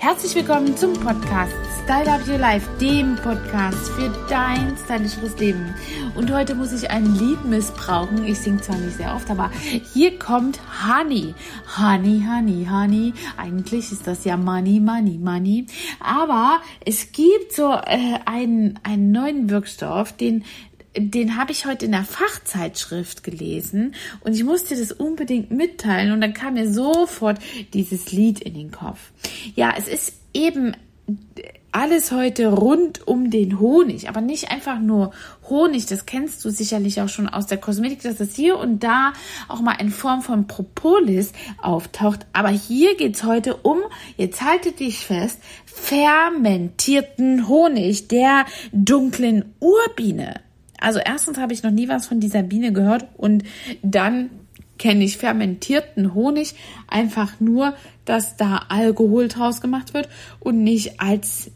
Herzlich willkommen zum Podcast Style Up Your Life, dem Podcast für dein stylischeres Leben. Und heute muss ich ein Lied missbrauchen. Ich singe zwar nicht sehr oft, aber hier kommt Honey. Honey, Honey, Honey. Eigentlich ist das ja Money, Money, Money. Aber es gibt so äh, einen, einen neuen Wirkstoff, den den habe ich heute in der Fachzeitschrift gelesen und ich musste das unbedingt mitteilen und dann kam mir sofort dieses Lied in den Kopf. Ja, es ist eben alles heute rund um den Honig, aber nicht einfach nur Honig, das kennst du sicherlich auch schon aus der Kosmetik, dass das hier und da auch mal in Form von Propolis auftaucht. Aber hier geht's heute um, jetzt halte dich fest, fermentierten Honig der dunklen Urbiene. Also erstens habe ich noch nie was von dieser Biene gehört und dann kenne ich fermentierten Honig einfach nur, dass da Alkohol draus gemacht wird und nicht als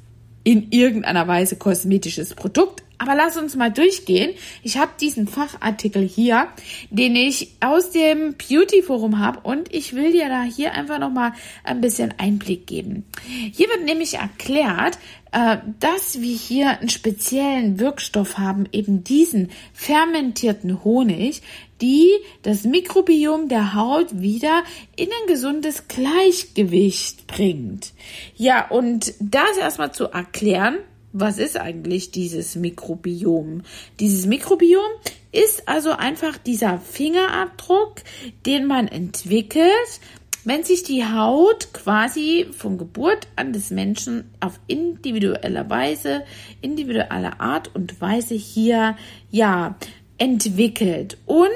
in irgendeiner Weise kosmetisches Produkt. Aber lass uns mal durchgehen. Ich habe diesen Fachartikel hier, den ich aus dem Beauty Forum habe und ich will dir da hier einfach noch mal ein bisschen Einblick geben. Hier wird nämlich erklärt, äh, dass wir hier einen speziellen Wirkstoff haben, eben diesen fermentierten Honig, die das Mikrobiom der Haut wieder in ein gesundes Gleichgewicht bringt. Ja, und das erstmal zu erklären, was ist eigentlich dieses Mikrobiom? Dieses Mikrobiom ist also einfach dieser Fingerabdruck, den man entwickelt, wenn sich die Haut quasi von Geburt an des Menschen auf individuelle Weise, individuelle Art und Weise hier, ja, entwickelt. Und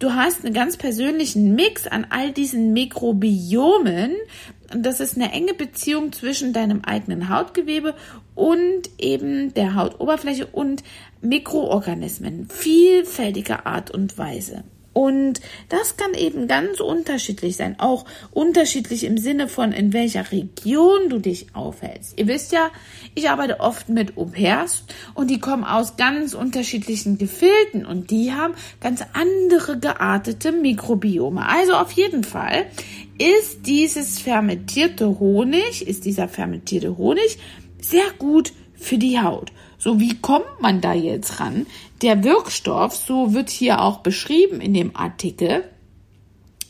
du hast einen ganz persönlichen Mix an all diesen Mikrobiomen. Und das ist eine enge Beziehung zwischen deinem eigenen Hautgewebe und eben der Hautoberfläche und Mikroorganismen vielfältiger Art und Weise. Und das kann eben ganz unterschiedlich sein, auch unterschiedlich im Sinne von, in welcher Region du dich aufhältst. Ihr wisst ja, ich arbeite oft mit Au-pairs und die kommen aus ganz unterschiedlichen Gefilden und die haben ganz andere geartete Mikrobiome. Also auf jeden Fall ist dieses fermentierte Honig, ist dieser fermentierte Honig sehr gut für die Haut. So, wie kommt man da jetzt ran? Der Wirkstoff, so wird hier auch beschrieben in dem Artikel,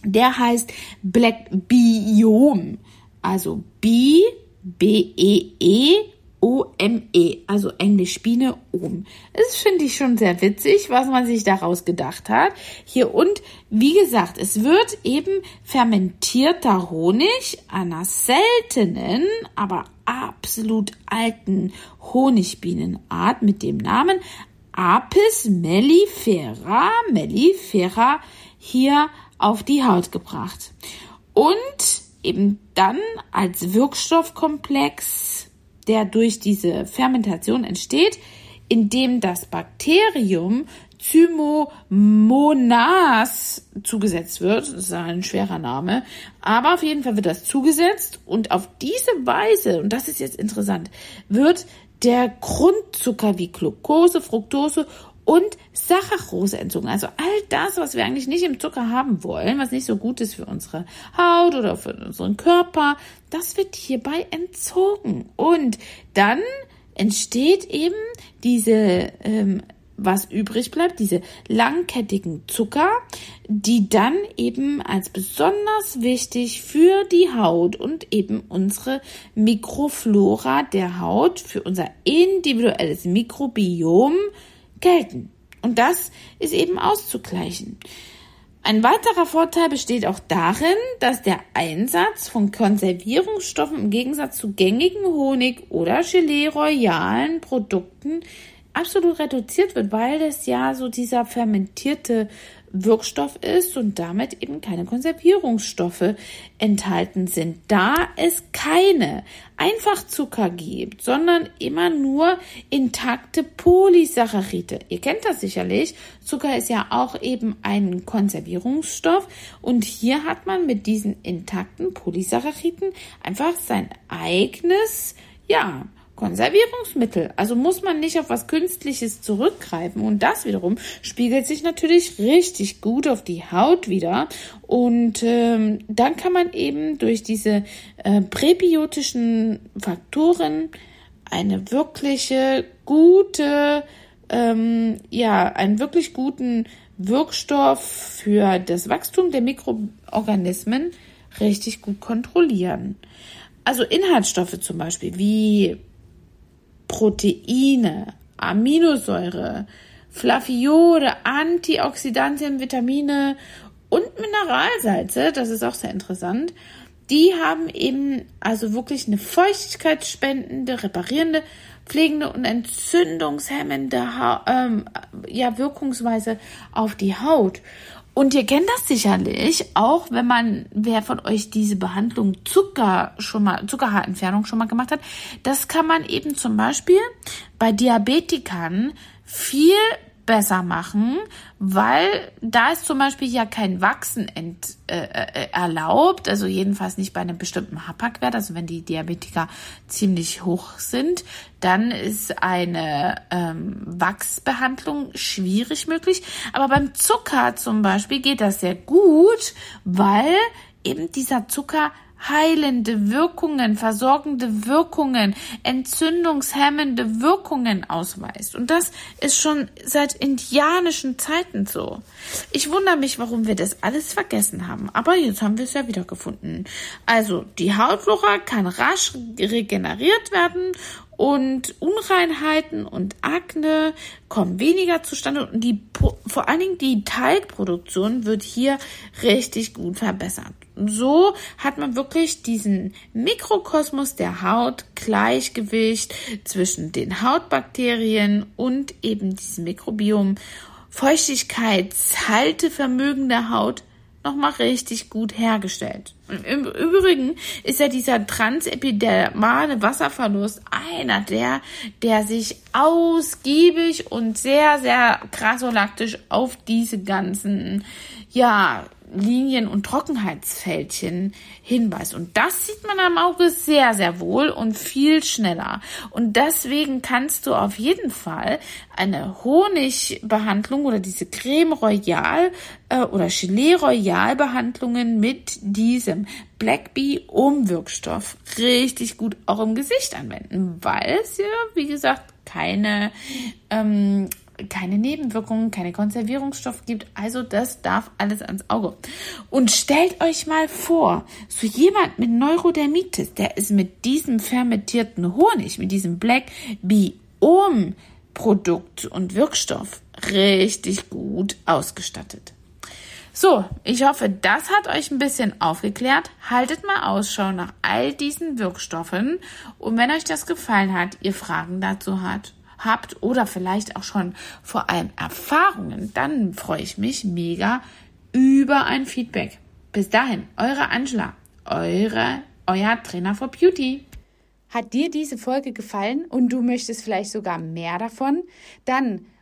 der heißt Black Biome. Also B, B-E-E, O-M-E, also Englisch Biene Ohm. Das finde ich schon sehr witzig, was man sich daraus gedacht hat. Hier und wie gesagt, es wird eben fermentierter Honig einer seltenen, aber absolut alten Honigbienenart mit dem Namen Apis mellifera mellifera hier auf die Haut gebracht. Und eben dann als Wirkstoffkomplex der durch diese Fermentation entsteht, indem das Bakterium Zymomonas zugesetzt wird. Das ist ein schwerer Name. Aber auf jeden Fall wird das zugesetzt und auf diese Weise, und das ist jetzt interessant, wird der Grundzucker wie Glucose, Fructose und Saccharose entzogen. Also all das, was wir eigentlich nicht im Zucker haben wollen, was nicht so gut ist für unsere Haut oder für unseren Körper, das wird hierbei entzogen. Und dann entsteht eben diese ähm, was übrig bleibt, diese langkettigen Zucker, die dann eben als besonders wichtig für die Haut und eben unsere Mikroflora der Haut, für unser individuelles Mikrobiom gelten. Und das ist eben auszugleichen. Ein weiterer Vorteil besteht auch darin, dass der Einsatz von Konservierungsstoffen im Gegensatz zu gängigen Honig oder Gelee royalen Produkten absolut reduziert wird, weil es ja so dieser fermentierte Wirkstoff ist und damit eben keine Konservierungsstoffe enthalten sind. Da es keine Einfachzucker gibt, sondern immer nur intakte Polysaccharide. Ihr kennt das sicherlich. Zucker ist ja auch eben ein Konservierungsstoff und hier hat man mit diesen intakten Polysacchariden einfach sein eigenes, ja, Konservierungsmittel. Also muss man nicht auf was Künstliches zurückgreifen. Und das wiederum spiegelt sich natürlich richtig gut auf die Haut wieder. Und ähm, dann kann man eben durch diese äh, präbiotischen Faktoren eine wirkliche gute, ähm, ja, einen wirklich guten Wirkstoff für das Wachstum der Mikroorganismen richtig gut kontrollieren. Also Inhaltsstoffe zum Beispiel wie Proteine, Aminosäure, Flaviole, Antioxidantien, Vitamine und Mineralsalze, das ist auch sehr interessant, die haben eben also wirklich eine feuchtigkeitsspendende, reparierende, pflegende und entzündungshemmende ähm, ja, Wirkungsweise auf die Haut. Und ihr kennt das sicherlich, auch wenn man, wer von euch diese Behandlung Zucker schon mal, Zuckerhaarentfernung schon mal gemacht hat, das kann man eben zum Beispiel bei Diabetikern viel besser machen, weil da ist zum Beispiel ja kein Wachsen ent, äh, äh, erlaubt, also jedenfalls nicht bei einem bestimmten Hapag-Wert, also wenn die Diabetiker ziemlich hoch sind, dann ist eine ähm, Wachsbehandlung schwierig möglich. Aber beim Zucker zum Beispiel geht das sehr gut, weil eben dieser Zucker heilende Wirkungen, versorgende Wirkungen, entzündungshemmende Wirkungen ausweist. Und das ist schon seit indianischen Zeiten so. Ich wundere mich, warum wir das alles vergessen haben. Aber jetzt haben wir es ja wiedergefunden. Also, die Hautflora kann rasch regeneriert werden und Unreinheiten und Akne kommen weniger zustande und die vor allen Dingen die Teigproduktion wird hier richtig gut verbessert. So hat man wirklich diesen Mikrokosmos der Haut, Gleichgewicht zwischen den Hautbakterien und eben diesem Mikrobiom, Feuchtigkeitshaltevermögen der Haut nochmal richtig gut hergestellt. Im Übrigen ist ja dieser transepidermale Wasserverlust einer der, der sich ausgiebig und sehr, sehr krasolaktisch auf diese ganzen, ja, Linien und Trockenheitsfältchen hinweist. Und das sieht man am Auge sehr, sehr wohl und viel schneller. Und deswegen kannst du auf jeden Fall eine Honigbehandlung oder diese Creme Royal äh, oder Gelee Royal Behandlungen mit diesem Black Bee Umwirkstoff richtig gut auch im Gesicht anwenden, weil es ja, wie gesagt, keine ähm, keine Nebenwirkungen, keine Konservierungsstoffe gibt. Also das darf alles ans Auge. Und stellt euch mal vor, so jemand mit Neurodermitis, der ist mit diesem fermentierten Honig, mit diesem Black Biom Produkt und Wirkstoff richtig gut ausgestattet. So, ich hoffe, das hat euch ein bisschen aufgeklärt. Haltet mal Ausschau nach all diesen Wirkstoffen. Und wenn euch das gefallen hat, ihr Fragen dazu habt, habt oder vielleicht auch schon vor allem Erfahrungen, dann freue ich mich mega über ein Feedback. Bis dahin, eure Angela, eure, euer Trainer for Beauty. Hat dir diese Folge gefallen und du möchtest vielleicht sogar mehr davon? Dann